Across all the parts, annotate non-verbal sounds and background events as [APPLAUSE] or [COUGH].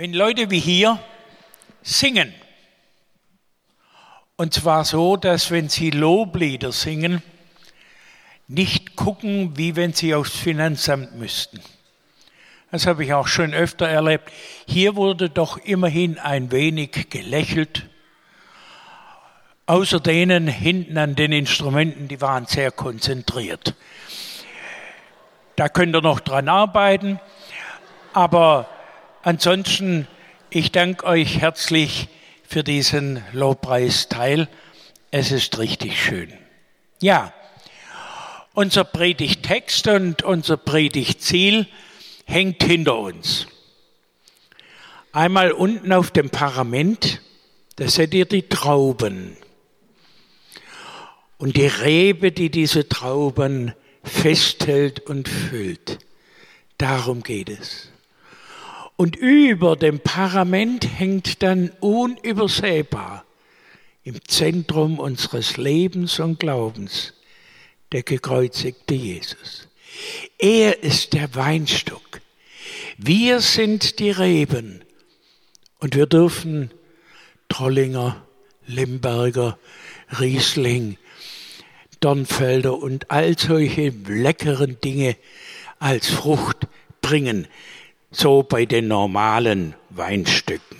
Wenn Leute wie hier singen, und zwar so, dass wenn sie Loblieder singen, nicht gucken, wie wenn sie aufs Finanzamt müssten. Das habe ich auch schon öfter erlebt. Hier wurde doch immerhin ein wenig gelächelt. Außer denen hinten an den Instrumenten, die waren sehr konzentriert. Da könnt ihr noch dran arbeiten. Aber ansonsten, ich danke euch herzlich für diesen Lobpreisteil. Es ist richtig schön. Ja, unser Predigtext und unser Predigtziel hängt hinter uns. Einmal unten auf dem Parament, da seht ihr die Trauben. Und die Rebe, die diese Trauben festhält und füllt. Darum geht es. Und über dem Parament hängt dann unübersehbar im Zentrum unseres Lebens und Glaubens der gekreuzigte Jesus. Er ist der Weinstock. Wir sind die Reben und wir dürfen Trollinger, Limberger, Riesling, Dornfelder und all solche leckeren Dinge als Frucht bringen, so bei den normalen Weinstücken.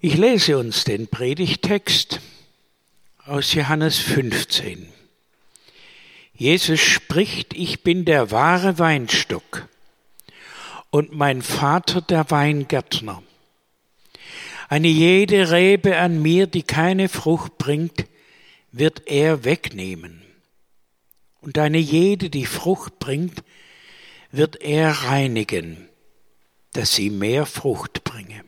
Ich lese uns den Predigtext aus Johannes 15. Jesus spricht, ich bin der wahre Weinstock und mein Vater der Weingärtner. Eine jede Rebe an mir, die keine Frucht bringt, wird er wegnehmen. Und eine jede, die Frucht bringt, wird er reinigen, dass sie mehr Frucht bringe.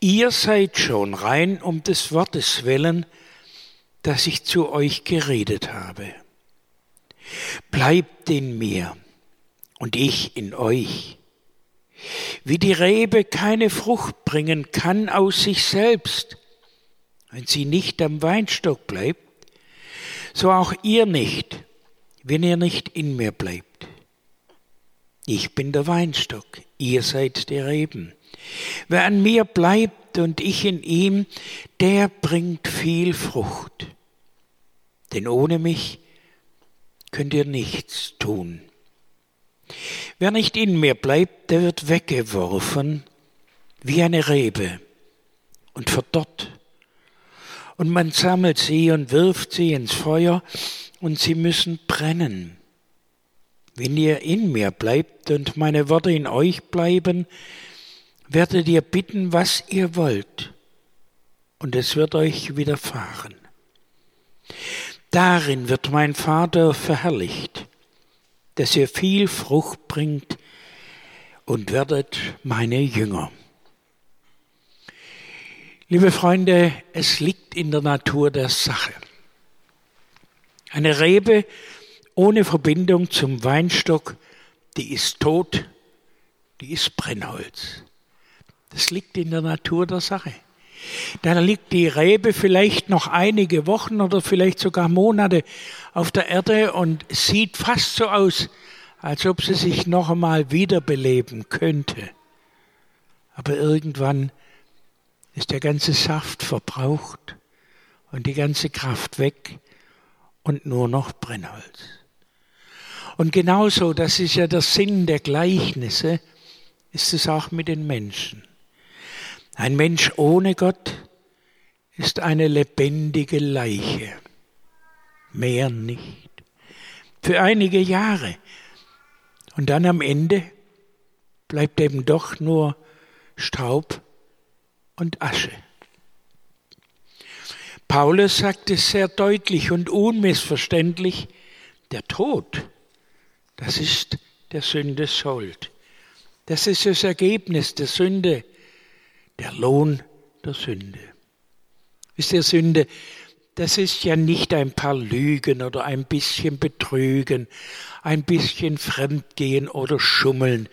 Ihr seid schon rein um des Wortes willen, das ich zu euch geredet habe. Bleibt in mir und ich in euch. Wie die Rebe keine Frucht bringen kann aus sich selbst, wenn sie nicht am Weinstock bleibt, so auch ihr nicht, wenn ihr nicht in mir bleibt. Ich bin der Weinstock, ihr seid die Reben. Wer an mir bleibt und ich in ihm, der bringt viel Frucht. Denn ohne mich könnt ihr nichts tun. Wer nicht in mir bleibt, der wird weggeworfen wie eine Rebe und verdorrt und man sammelt sie und wirft sie ins Feuer und sie müssen brennen. Wenn ihr in mir bleibt und meine Worte in euch bleiben, werdet ihr bitten, was ihr wollt, und es wird euch widerfahren. Darin wird mein Vater verherrlicht, dass ihr viel Frucht bringt und werdet meine Jünger. Liebe Freunde, es liegt in der Natur der Sache. Eine Rebe ohne Verbindung zum Weinstock, die ist tot, die ist Brennholz. Das liegt in der Natur der Sache. Da liegt die Rebe vielleicht noch einige Wochen oder vielleicht sogar Monate auf der Erde und sieht fast so aus, als ob sie sich noch einmal wiederbeleben könnte. Aber irgendwann ist der ganze Saft verbraucht und die ganze Kraft weg und nur noch Brennholz. Und genauso, das ist ja der Sinn der Gleichnisse, ist es auch mit den Menschen. Ein Mensch ohne Gott ist eine lebendige Leiche, mehr nicht, für einige Jahre. Und dann am Ende bleibt eben doch nur Staub und Asche. Paulus sagt es sehr deutlich und unmissverständlich, der Tod, das ist der Sünde Sold. Das ist das Ergebnis der Sünde, der Lohn der Sünde. Ist der Sünde, das ist ja nicht ein paar Lügen oder ein bisschen Betrügen, ein bisschen Fremdgehen oder Schummeln,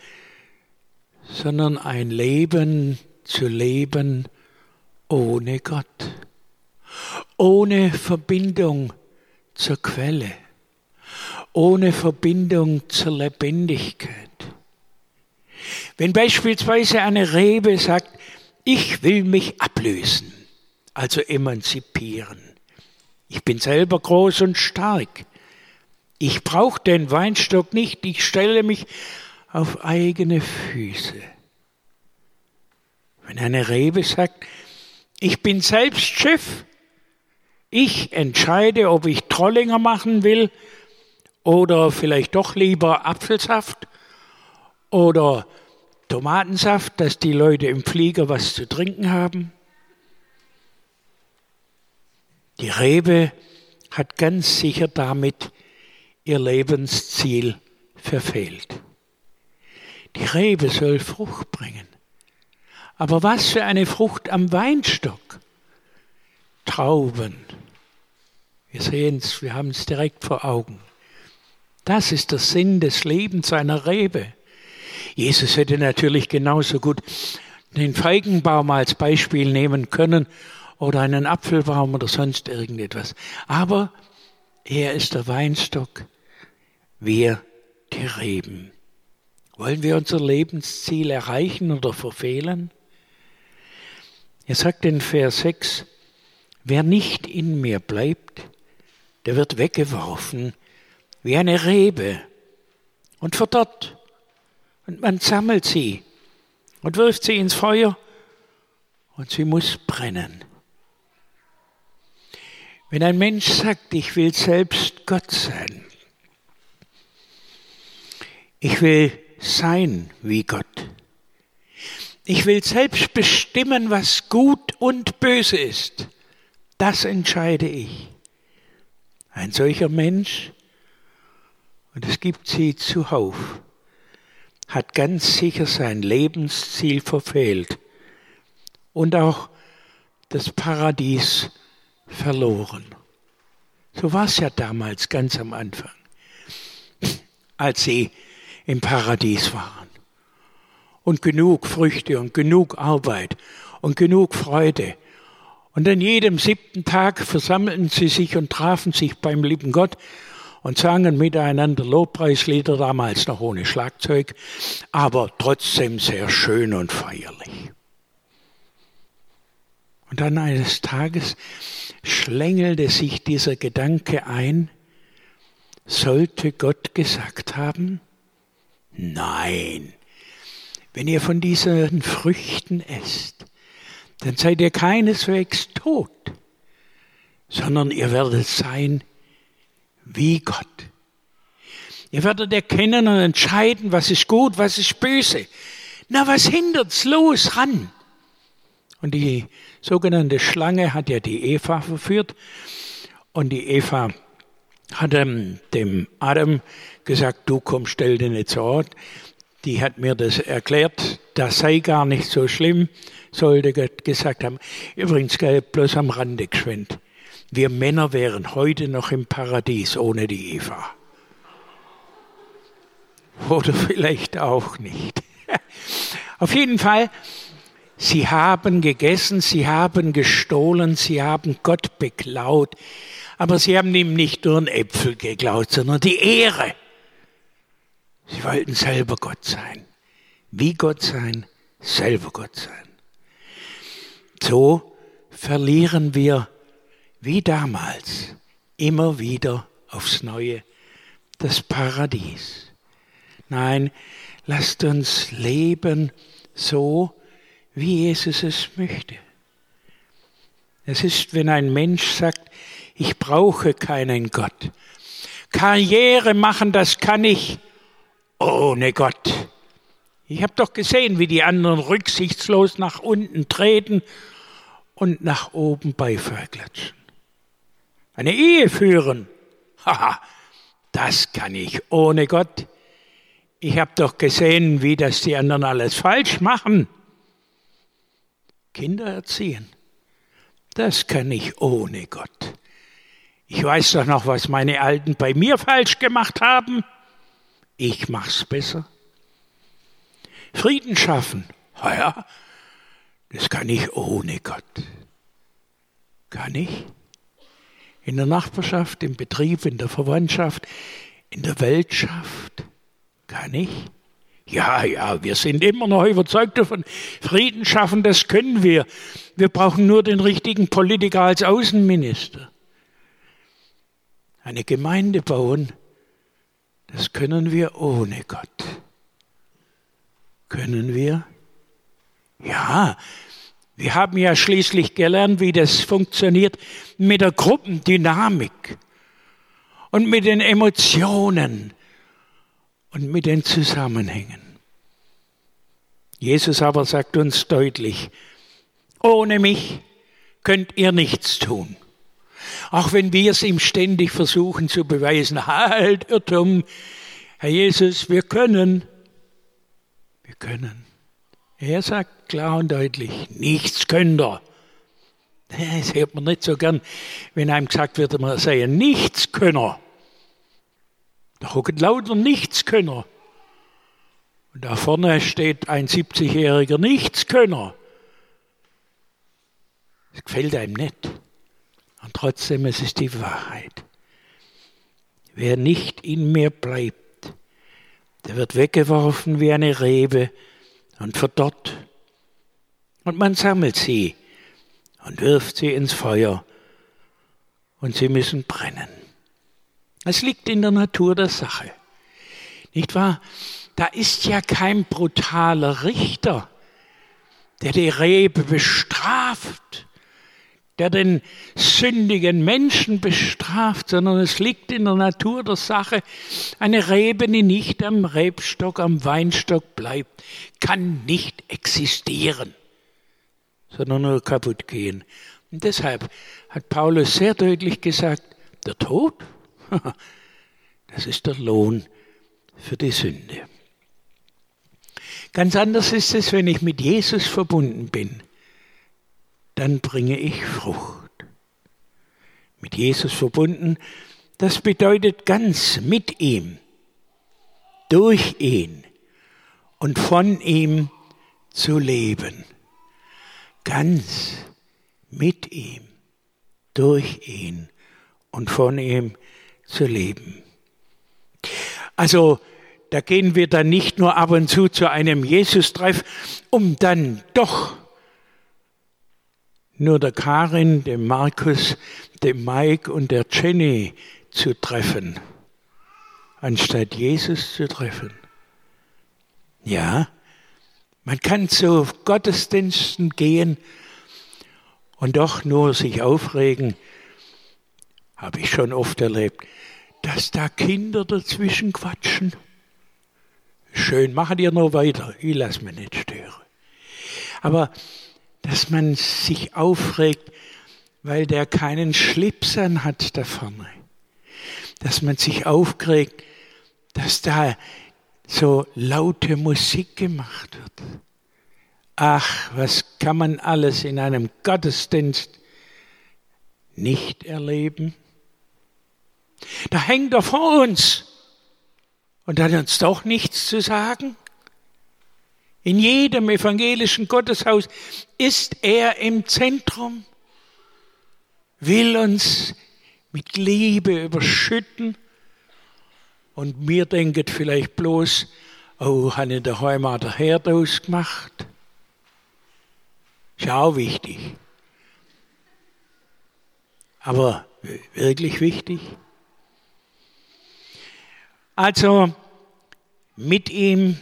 sondern ein Leben zu leben ohne Gott, ohne Verbindung zur Quelle, ohne Verbindung zur Lebendigkeit. Wenn beispielsweise eine Rebe sagt, ich will mich ablösen, also emanzipieren. Ich bin selber groß und stark. Ich brauche den Weinstock nicht, ich stelle mich auf eigene Füße. Wenn eine Rebe sagt, ich bin selbst Chef, ich entscheide, ob ich Trollinger machen will oder vielleicht doch lieber Apfelsaft oder Tomatensaft, dass die Leute im Flieger was zu trinken haben. Die Rebe hat ganz sicher damit ihr Lebensziel verfehlt. Die Rebe soll Frucht bringen. Aber was für eine Frucht am Weinstock? Trauben. Wir sehen es, wir haben es direkt vor Augen. Das ist der Sinn des Lebens einer Rebe. Jesus hätte natürlich genauso gut den Feigenbaum als Beispiel nehmen können oder einen Apfelbaum oder sonst irgendetwas. Aber er ist der Weinstock, wir die Reben. Wollen wir unser Lebensziel erreichen oder verfehlen? Er sagt in Vers 6, wer nicht in mir bleibt, der wird weggeworfen wie eine Rebe und verdorrt. Und man sammelt sie und wirft sie ins Feuer und sie muss brennen. Wenn ein Mensch sagt, ich will selbst Gott sein, ich will sein wie Gott, ich will selbst bestimmen, was gut und böse ist. Das entscheide ich. Ein solcher Mensch, und es gibt sie zuhauf, hat ganz sicher sein Lebensziel verfehlt und auch das Paradies verloren. So war es ja damals ganz am Anfang, als sie im Paradies waren und genug Früchte und genug Arbeit und genug Freude. Und an jedem siebten Tag versammelten sie sich und trafen sich beim lieben Gott und sangen miteinander Lobpreislieder, damals noch ohne Schlagzeug, aber trotzdem sehr schön und feierlich. Und dann eines Tages schlängelte sich dieser Gedanke ein, sollte Gott gesagt haben, nein, wenn ihr von diesen Früchten esst, dann seid ihr keineswegs tot, sondern ihr werdet sein wie Gott. Ihr werdet erkennen und entscheiden, was ist gut, was ist böse. Na, was hindert's? Los, ran! Und die sogenannte Schlange hat ja die Eva verführt. Und die Eva hat dem Adam gesagt, du komm, stell dir nicht zu Ort die hat mir das erklärt, das sei gar nicht so schlimm, sollte Gott gesagt haben. Übrigens, bloß am Rande geschwind. Wir Männer wären heute noch im Paradies ohne die Eva. Oder vielleicht auch nicht. [LAUGHS] Auf jeden Fall, sie haben gegessen, sie haben gestohlen, sie haben Gott beklaut, aber sie haben ihm nicht nur einen Äpfel geklaut, sondern die Ehre. Sie wollten selber Gott sein. Wie Gott sein, selber Gott sein. So verlieren wir wie damals immer wieder aufs Neue das Paradies. Nein, lasst uns leben so, wie Jesus es möchte. Es ist, wenn ein Mensch sagt, ich brauche keinen Gott. Karriere machen, das kann ich ohne Gott. Ich habe doch gesehen, wie die anderen rücksichtslos nach unten treten und nach oben Beifall klatschen. Eine Ehe führen, [LAUGHS] haha, das kann ich ohne Gott. Ich habe doch gesehen, wie das die anderen alles falsch machen. Kinder erziehen, das kann ich ohne Gott. Ich weiß doch noch, was meine Alten bei mir falsch gemacht haben ich mach's besser. Frieden schaffen, ja, das kann ich ohne Gott. Kann ich? In der Nachbarschaft, im Betrieb, in der Verwandtschaft, in der Weltschaft. Kann ich? Ja, ja, wir sind immer noch überzeugt davon, Frieden schaffen, das können wir. Wir brauchen nur den richtigen Politiker als Außenminister. Eine Gemeinde bauen, das können wir ohne Gott. Können wir? Ja, wir haben ja schließlich gelernt, wie das funktioniert mit der Gruppendynamik und mit den Emotionen und mit den Zusammenhängen. Jesus aber sagt uns deutlich, ohne mich könnt ihr nichts tun. Auch wenn wir es ihm ständig versuchen zu beweisen, halt, Irrtum, Herr Jesus, wir können, wir können. Er sagt klar und deutlich, nichts könnt ihr. Das hört man nicht so gern, wenn einem gesagt wird, man sei ein Nichtskönner. Da hocken lauter Nichtskönner. Und da vorne steht ein 70-jähriger Nichtskönner. Das gefällt einem nicht. Und trotzdem, es ist die Wahrheit. Wer nicht in mir bleibt, der wird weggeworfen wie eine Rebe und verdorrt. Und man sammelt sie und wirft sie ins Feuer und sie müssen brennen. Es liegt in der Natur der Sache. Nicht wahr? Da ist ja kein brutaler Richter, der die Rebe bestraft, der den sündigen Menschen bestraft, sondern es liegt in der Natur der Sache. Eine Rebe, die nicht am Rebstock, am Weinstock bleibt, kann nicht existieren, sondern nur kaputt gehen. Und deshalb hat Paulus sehr deutlich gesagt, der Tod [LAUGHS] Das ist der Lohn für die Sünde. Ganz anders ist es, wenn ich mit Jesus verbunden bin. Dann bringe ich Frucht. Mit Jesus verbunden, das bedeutet ganz mit ihm, durch ihn und von ihm zu leben. Ganz mit ihm, durch ihn und von ihm zu leben. Also da gehen wir dann nicht nur ab und zu zu einem Jesus-Treff, um dann doch nur der Karin, dem Markus, dem Mike und der Jenny zu treffen, anstatt Jesus zu treffen. Ja, man kann zu Gottesdiensten gehen und doch nur sich aufregen, habe ich schon oft erlebt, dass da Kinder dazwischen quatschen. Schön, machen ihr noch weiter, ich lasse mich nicht stören. Aber dass man sich aufregt, weil der keinen Schlips an hat da vorne. Dass man sich aufregt, dass da so laute Musik gemacht wird. Ach, was kann man alles in einem Gottesdienst nicht erleben? Da hängt er vor uns und hat uns doch nichts zu sagen. In jedem evangelischen Gotteshaus ist er im Zentrum, will uns mit Liebe überschütten und mir denket vielleicht bloß, oh, hat in der Heimat der Herd ausgemacht. Ist auch wichtig. Aber wirklich wichtig? Also mit ihm,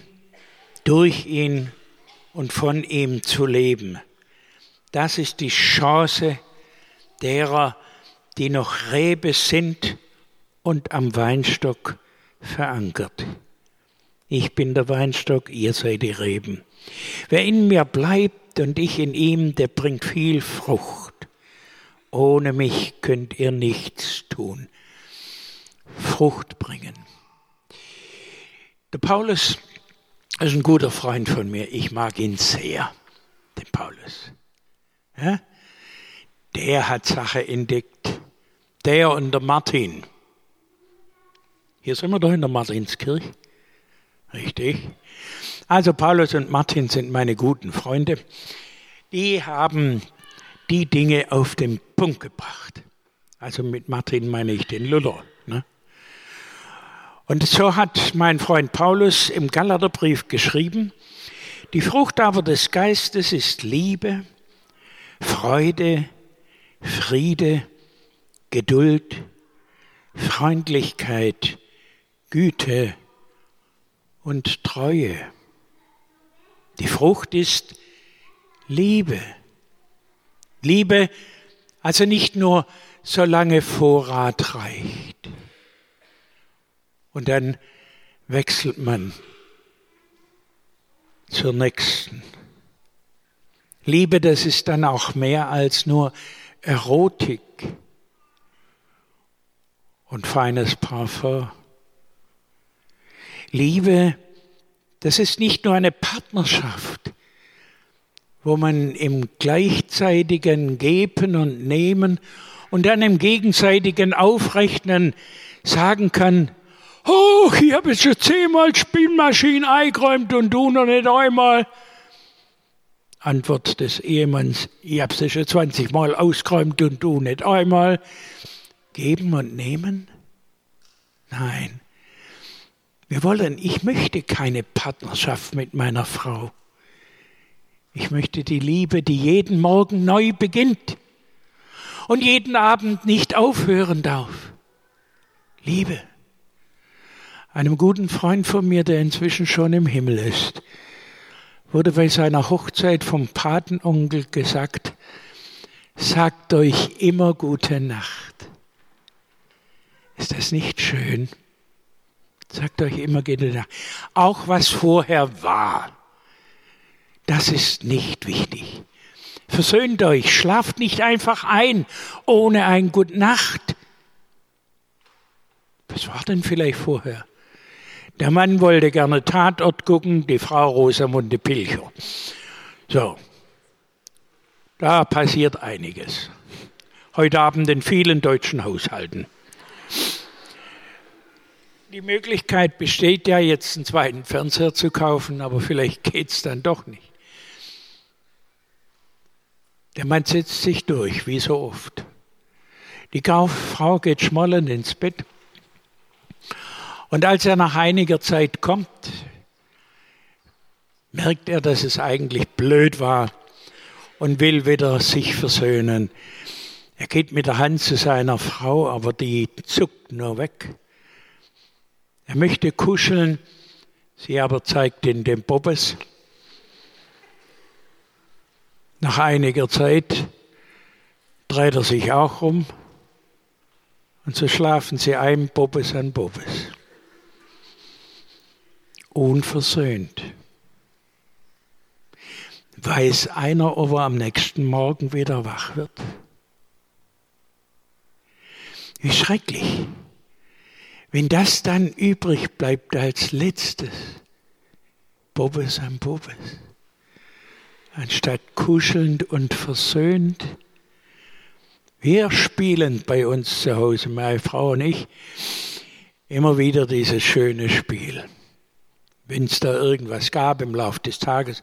durch ihn und von ihm zu leben. Das ist die Chance derer, die noch Rebe sind und am Weinstock verankert. Ich bin der Weinstock, ihr seid die Reben. Wer in mir bleibt und ich in ihm, der bringt viel Frucht. Ohne mich könnt ihr nichts tun. Frucht bringen. Der Paulus ist ein guter Freund von mir. Ich mag ihn sehr, den Paulus. Ja? Der hat Sache entdeckt. Der und der Martin. Hier sind wir doch in der Martinskirche. Richtig. Also Paulus und Martin sind meine guten Freunde. Die haben die Dinge auf den Punkt gebracht. Also mit Martin meine ich den Luther. Und so hat mein Freund Paulus im Galaterbrief geschrieben, die Frucht aber des Geistes ist Liebe, Freude, Friede, Geduld, Freundlichkeit, Güte und Treue. Die Frucht ist Liebe. Liebe, also nicht nur solange Vorrat reicht. Und dann wechselt man zur nächsten. Liebe, das ist dann auch mehr als nur Erotik und feines Parfum. Liebe, das ist nicht nur eine Partnerschaft, wo man im gleichzeitigen Geben und Nehmen und dann im gegenseitigen Aufrechnen sagen kann, Oh, ich habe jetzt schon zehnmal Spielmaschinen eingeräumt und du noch nicht einmal. Antwort des Ehemanns, ich habe sie schon 20 Mal ausgeräumt und du nicht einmal. Geben und nehmen? Nein. Wir wollen, ich möchte keine Partnerschaft mit meiner Frau. Ich möchte die Liebe, die jeden Morgen neu beginnt und jeden Abend nicht aufhören darf. Liebe. Einem guten Freund von mir, der inzwischen schon im Himmel ist, wurde bei seiner Hochzeit vom Patenonkel gesagt, sagt euch immer gute Nacht. Ist das nicht schön? Sagt euch immer gute Nacht. Auch was vorher war, das ist nicht wichtig. Versöhnt euch, schlaft nicht einfach ein ohne ein Gute Nacht. Was war denn vielleicht vorher? Der Mann wollte gerne Tatort gucken, die Frau Rosamunde Pilcher. So, da passiert einiges. Heute Abend in vielen deutschen Haushalten. Die Möglichkeit besteht ja, jetzt einen zweiten Fernseher zu kaufen, aber vielleicht geht es dann doch nicht. Der Mann setzt sich durch, wie so oft. Die Frau geht schmollend ins Bett und als er nach einiger Zeit kommt, merkt er, dass es eigentlich blöd war und will wieder sich versöhnen. Er geht mit der Hand zu seiner Frau, aber die zuckt nur weg. Er möchte kuscheln, sie aber zeigt ihn den Bobbes. Nach einiger Zeit dreht er sich auch um und so schlafen sie ein Bobbes an Bobbes unversöhnt. Weiß einer, ob er am nächsten Morgen wieder wach wird? Wie schrecklich, wenn das dann übrig bleibt als letztes. Bobbes an Bobbes. Anstatt kuschelnd und versöhnt. Wir spielen bei uns zu Hause, meine Frau und ich, immer wieder dieses schöne Spiel wenn es da irgendwas gab im Laufe des Tages.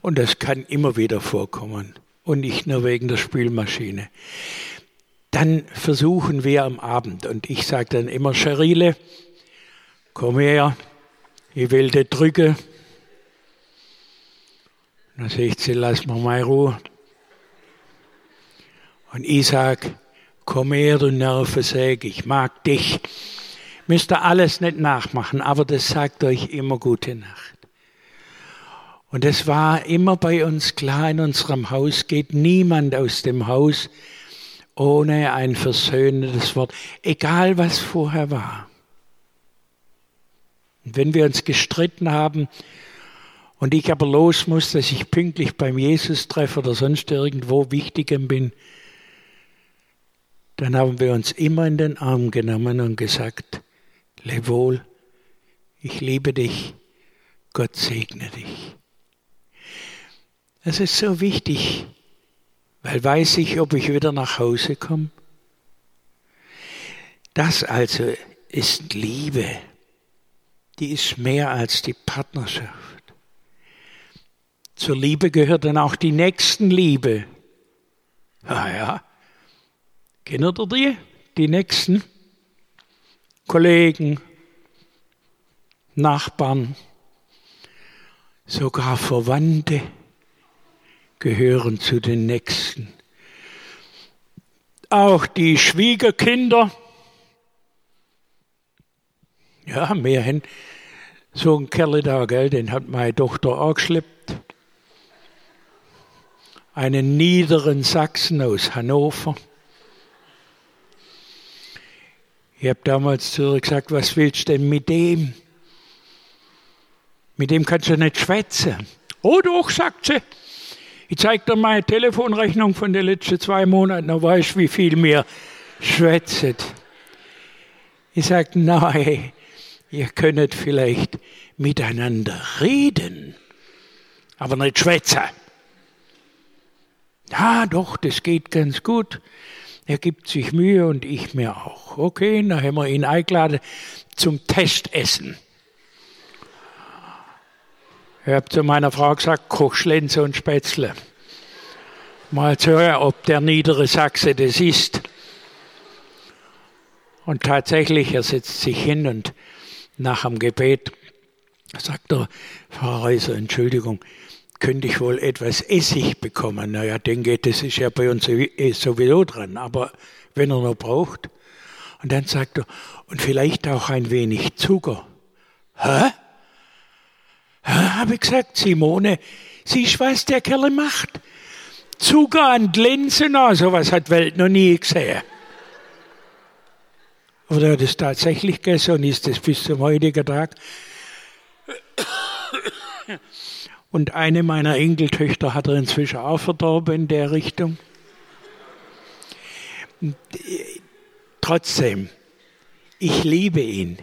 Und das kann immer wieder vorkommen. Und nicht nur wegen der Spülmaschine. Dann versuchen wir am Abend, und ich sage dann immer, Scherile, komm her, ich will dich drücken. Dann sagt sie, lass mir mal Ruhe. Und ich sage, komm her, du Nervensäge, ich mag dich. Müsst ihr alles nicht nachmachen, aber das sagt euch immer gute Nacht. Und es war immer bei uns klar, in unserem Haus geht niemand aus dem Haus ohne ein versöhnendes Wort, egal was vorher war. Und wenn wir uns gestritten haben und ich aber los muss, dass ich pünktlich beim Jesus treffe oder sonst irgendwo Wichtigem bin, dann haben wir uns immer in den Arm genommen und gesagt, leb wohl, ich liebe dich, Gott segne dich. Es ist so wichtig, weil weiß ich, ob ich wieder nach Hause komme. Das also ist Liebe. Die ist mehr als die Partnerschaft. Zur Liebe gehört dann auch die Nächstenliebe. Ah ja, kennt ihr die? Die Nächsten? Kollegen, Nachbarn, sogar Verwandte gehören zu den Nächsten. Auch die Schwiegerkinder, ja, wir haben so einen Kerl da, gell, den hat meine Tochter auch geschleppt. Einen niederen Sachsen aus Hannover. Ich habe damals zu ihr gesagt, was willst du denn mit dem? Mit dem kannst du nicht schwätzen. Oh doch, sagt sie. Ich zeige dir meine Telefonrechnung von den letzten zwei Monaten, dann weißt du, wie viel mir schwätzt. Ich sage, nein, ihr könnt vielleicht miteinander reden, aber nicht schwätzen. Ja, doch, das geht ganz gut. Er gibt sich Mühe und ich mir auch. Okay, dann haben wir ihn eingeladen zum Testessen. Ich habe zu meiner Frau gesagt, Kochschlenze und Spätzle. Mal zu hören, ob der niedere Sachse das ist. Und tatsächlich, er setzt sich hin und nach dem Gebet sagt er, Frau Reiser, Entschuldigung, könnte ich wohl etwas Essig bekommen? Naja, denke, das ist ja bei uns eh sowieso dran, aber wenn er noch braucht. Und dann sagt er, und vielleicht auch ein wenig Zucker. Hä? Ja, habe ich gesagt, Simone, siehst was der Kerl macht? Zucker an Linsen, sowas hat Welt noch nie gesehen. Aber er hat es tatsächlich gegessen und ist es bis zum heutigen Tag. Und eine meiner Enkeltöchter hat er inzwischen auch verdorben in der Richtung. Trotzdem, ich liebe ihn,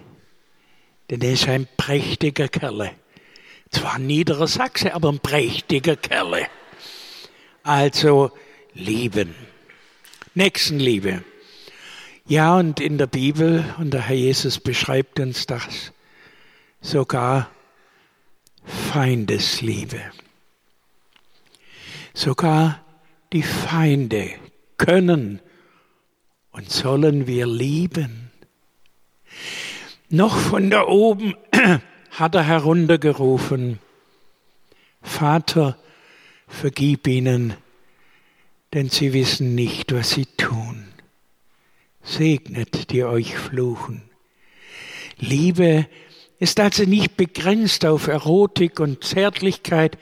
denn er ist ein prächtiger Kerl. Zwar ein niederer Sachse, aber ein prächtiger Kerle. Also lieben. Nächstenliebe. Ja, und in der Bibel, und der Herr Jesus beschreibt uns das, sogar Feindesliebe. Sogar die Feinde können und sollen wir lieben. Noch von da oben [CLEARS THROAT] hat er heruntergerufen, Vater, vergib ihnen, denn sie wissen nicht, was sie tun. Segnet, die euch fluchen. Liebe ist also nicht begrenzt auf Erotik und Zärtlichkeit,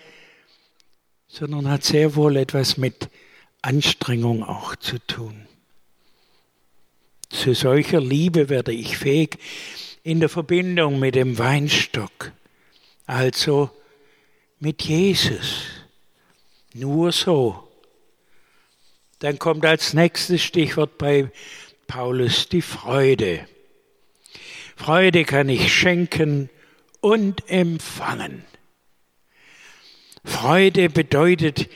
sondern hat sehr wohl etwas mit Anstrengung auch zu tun. Zu solcher Liebe werde ich fähig, in der Verbindung mit dem Weinstock, also mit Jesus. Nur so. Dann kommt als nächstes Stichwort bei Paulus die Freude. Freude kann ich schenken und empfangen. Freude bedeutet,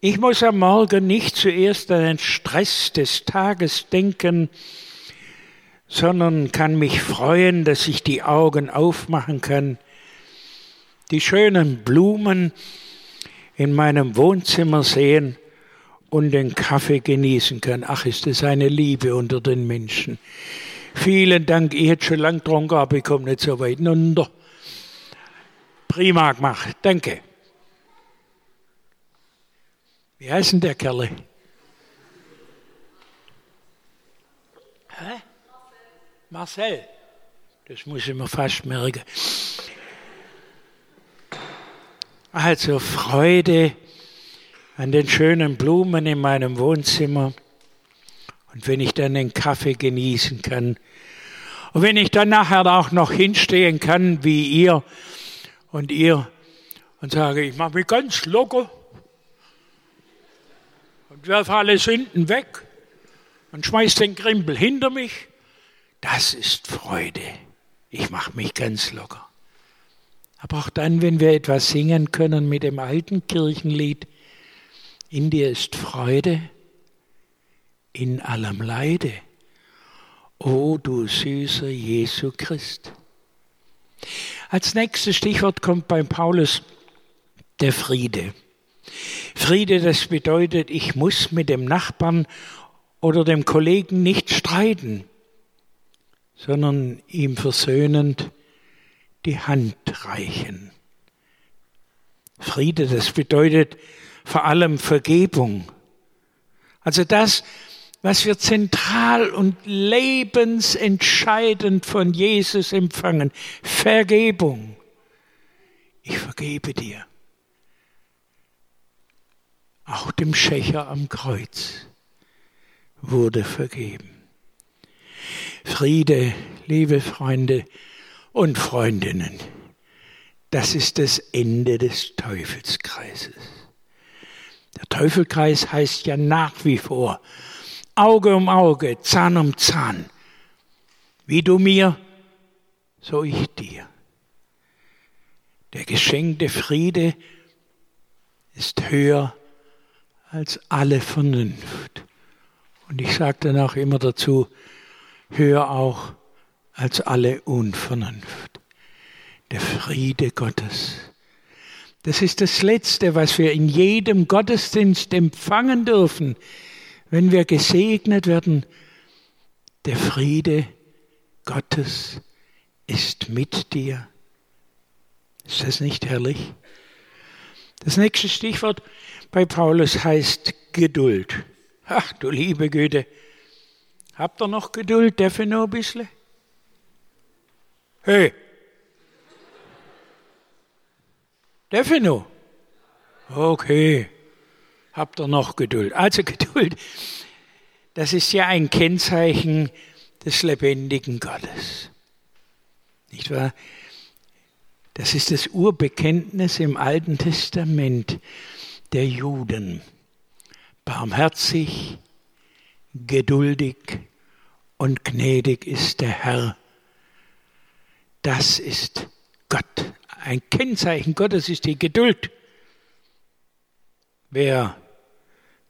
ich muss am Morgen nicht zuerst an den Stress des Tages denken, sondern kann mich freuen, dass ich die Augen aufmachen kann, die schönen Blumen in meinem Wohnzimmer sehen und den Kaffee genießen kann. Ach, ist das eine Liebe unter den Menschen. Vielen Dank, ich hätte schon lang getrunken, aber ich komme nicht so weit runter. Prima gemacht, danke. Wie heißt denn der Kerl? Hä? Marcel, das muss ich mir fast merken. Also Freude an den schönen Blumen in meinem Wohnzimmer und wenn ich dann den Kaffee genießen kann. Und wenn ich dann nachher auch noch hinstehen kann wie ihr. Und ihr. Und sage, ich mache mich ganz locker. Und werfe alle Sünden weg. Und schmeiß den Grimpel hinter mich. Das ist Freude. Ich mache mich ganz locker. Aber auch dann, wenn wir etwas singen können mit dem alten Kirchenlied, in dir ist Freude in allem Leide. O du süßer Jesu Christ. Als nächstes Stichwort kommt beim Paulus der Friede. Friede, das bedeutet, ich muss mit dem Nachbarn oder dem Kollegen nicht streiten sondern ihm versöhnend die Hand reichen. Friede, das bedeutet vor allem Vergebung. Also das, was wir zentral und lebensentscheidend von Jesus empfangen, Vergebung. Ich vergebe dir. Auch dem Schächer am Kreuz wurde vergeben. Friede, liebe Freunde und Freundinnen, das ist das Ende des Teufelskreises. Der Teufelkreis heißt ja nach wie vor Auge um Auge, Zahn um Zahn. Wie du mir, so ich dir. Der geschenkte Friede ist höher als alle Vernunft. Und ich sage dann auch immer dazu, höher auch als alle Unvernunft. Der Friede Gottes. Das ist das Letzte, was wir in jedem Gottesdienst empfangen dürfen, wenn wir gesegnet werden. Der Friede Gottes ist mit dir. Ist das nicht herrlich? Das nächste Stichwort bei Paulus heißt Geduld. Ach du liebe Güte, habt ihr noch Geduld? Ich noch ein bisschen? Hey! Ich noch? Okay. Habt ihr noch Geduld? Also [LAUGHS] Geduld, das ist ja ein Kennzeichen des lebendigen Gottes. Nicht wahr? Das ist das Urbekenntnis im Alten Testament der Juden. Barmherzig, geduldig und gnädig ist der Herr. Das ist Gott. Ein Kennzeichen Gottes ist die Geduld. Wer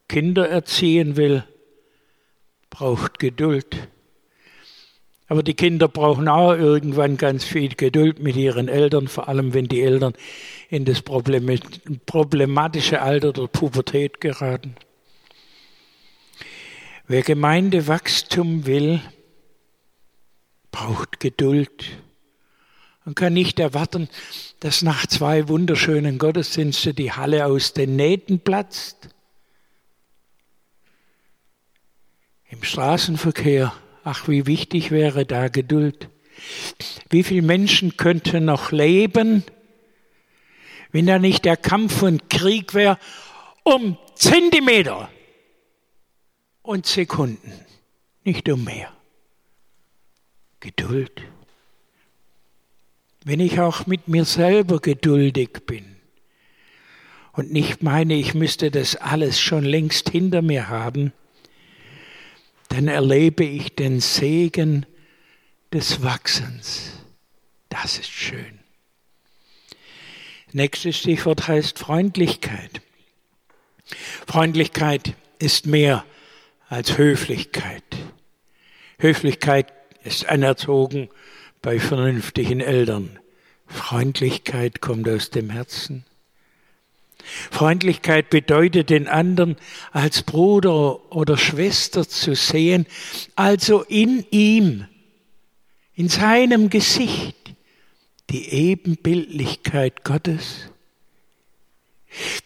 Kinder erziehen will, braucht Geduld. Aber die Kinder brauchen auch irgendwann ganz viel Geduld mit ihren Eltern, vor allem wenn die Eltern in das problematische Alter der Pubertät geraten. Wer Gemeindewachstum will, braucht Geduld und kann nicht erwarten, dass nach zwei wunderschönen Gottesdiensten die Halle aus den Nähten platzt. Im Straßenverkehr Ach, wie wichtig wäre da Geduld. Wie viele Menschen könnten noch leben, wenn da nicht der Kampf und Krieg wäre um Zentimeter und Sekunden, nicht um mehr. Geduld. Wenn ich auch mit mir selber geduldig bin und nicht meine, ich müsste das alles schon längst hinter mir haben, dann erlebe ich den Segen des Wachsens. Das ist schön. Nächstes Stichwort heißt Freundlichkeit. Freundlichkeit ist mehr als Höflichkeit. Höflichkeit ist anerzogen bei vernünftigen Eltern. Freundlichkeit kommt aus dem Herzen. Freundlichkeit bedeutet, den anderen als Bruder oder Schwester zu sehen, also in ihm, in seinem Gesicht, die Ebenbildlichkeit Gottes.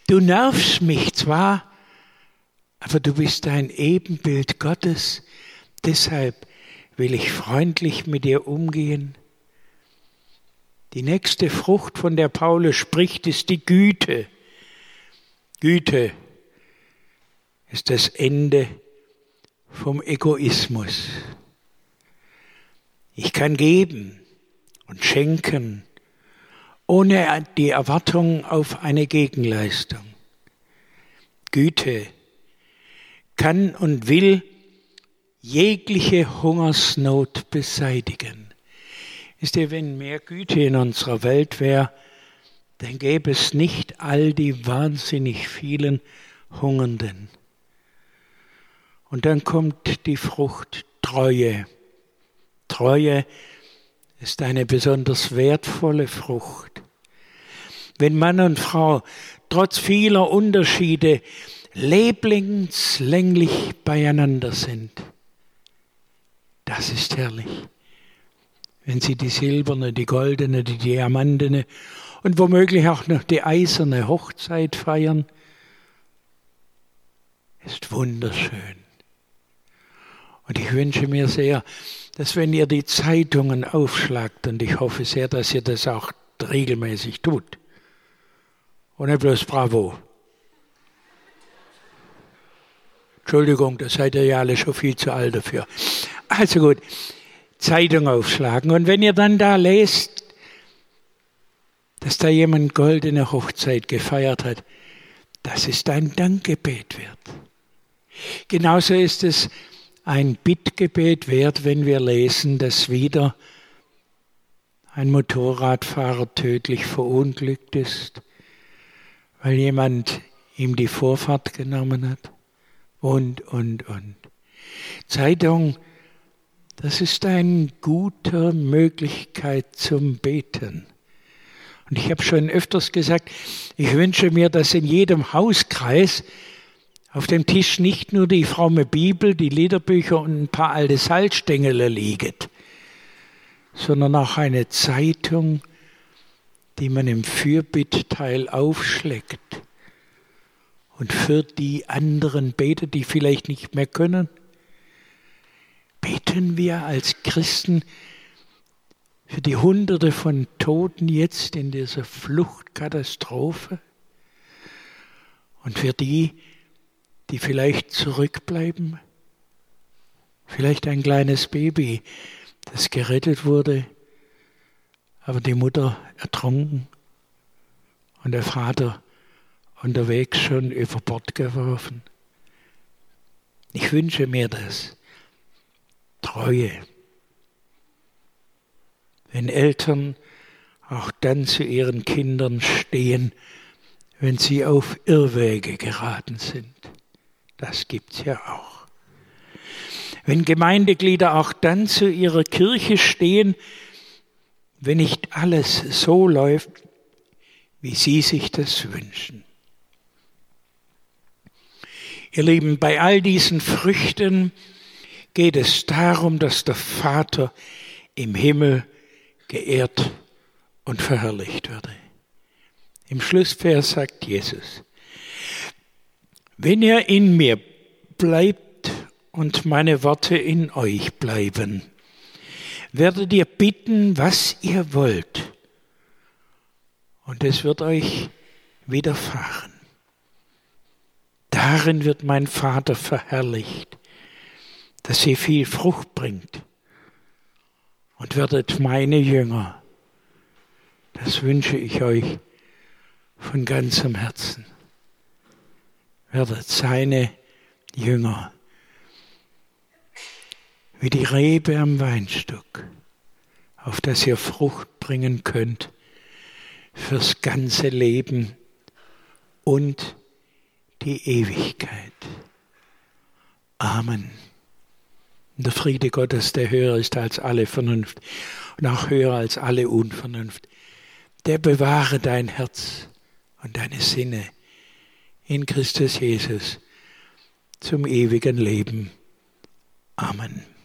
Du nervst mich zwar, aber du bist ein Ebenbild Gottes, deshalb will ich freundlich mit dir umgehen. Die nächste Frucht, von der Paulus spricht, ist die Güte. Güte ist das Ende vom Egoismus. Ich kann geben und schenken, ohne die Erwartung auf eine Gegenleistung. Güte kann und will jegliche Hungersnot beseitigen. Ist ihr, wenn mehr Güte in unserer Welt wäre, dann gäbe es nicht all die wahnsinnig vielen Hungernden. Und dann kommt die Frucht Treue. Treue ist eine besonders wertvolle Frucht. Wenn Mann und Frau trotz vieler Unterschiede lebenslänglich beieinander sind, das ist herrlich. wenn sie die silberne, die goldene, die diamantene und womöglich auch noch die eiserne Hochzeit feiern, ist wunderschön. Und ich wünsche mir sehr, dass wenn ihr die Zeitungen aufschlagt, und ich hoffe sehr, dass ihr das auch regelmäßig tut, und nicht bloß Bravo. Entschuldigung, da seid ihr ja alle schon viel zu alt dafür. Also gut, Zeitung aufschlagen. Und wenn ihr dann da lest, dass da jemand goldene Hochzeit gefeiert hat, das ist ein Dankgebet wert. Genauso ist es ein Bittgebet wert, wenn wir lesen, dass wieder ein Motorradfahrer tödlich verunglückt ist, weil jemand ihm die Vorfahrt genommen hat. Und, und, und. Zeitung, das ist eine gute Möglichkeit zum Beten. Und ich habe schon öfters gesagt, ich wünsche mir, dass in jedem Hauskreis auf dem Tisch nicht nur die fromme Bibel, die Liederbücher und ein paar alte Salzstängel liegen, sondern auch eine Zeitung, die man im Fürbittteil aufschlägt und für die anderen betet, die vielleicht nicht mehr können. Beten wir als Christen für die Hunderte von Toten jetzt in dieser Fluchtkatastrophe und für die, die vielleicht zurückbleiben, vielleicht ein kleines Baby, das gerettet wurde, aber die Mutter ertrunken und der Vater unterwegs schon über Bord geworfen. Ich wünsche mir das. Treue. Wenn Eltern auch dann zu ihren Kindern stehen, wenn sie auf Irrwege geraten sind. Das gibt's ja auch. Wenn Gemeindeglieder auch dann zu ihrer Kirche stehen, wenn nicht alles so läuft, wie sie sich das wünschen. Ihr Lieben, bei all diesen Früchten geht es darum, dass der Vater im Himmel geehrt und verherrlicht werde. Im Schlussvers sagt Jesus, wenn ihr in mir bleibt und meine Worte in euch bleiben, werdet ihr bitten, was ihr wollt, und es wird euch widerfahren. Darin wird mein Vater verherrlicht, dass ihr viel Frucht bringt und werdet meine Jünger. Das wünsche ich euch von ganzem Herzen. Werdet seine Jünger wie die Rebe am Weinstock, auf das ihr Frucht bringen könnt fürs ganze Leben und die Ewigkeit. Amen. Der Friede Gottes, der höher ist als alle Vernunft und auch höher als alle Unvernunft, der bewahre dein Herz und deine Sinne in Christus Jesus zum ewigen Leben. Amen.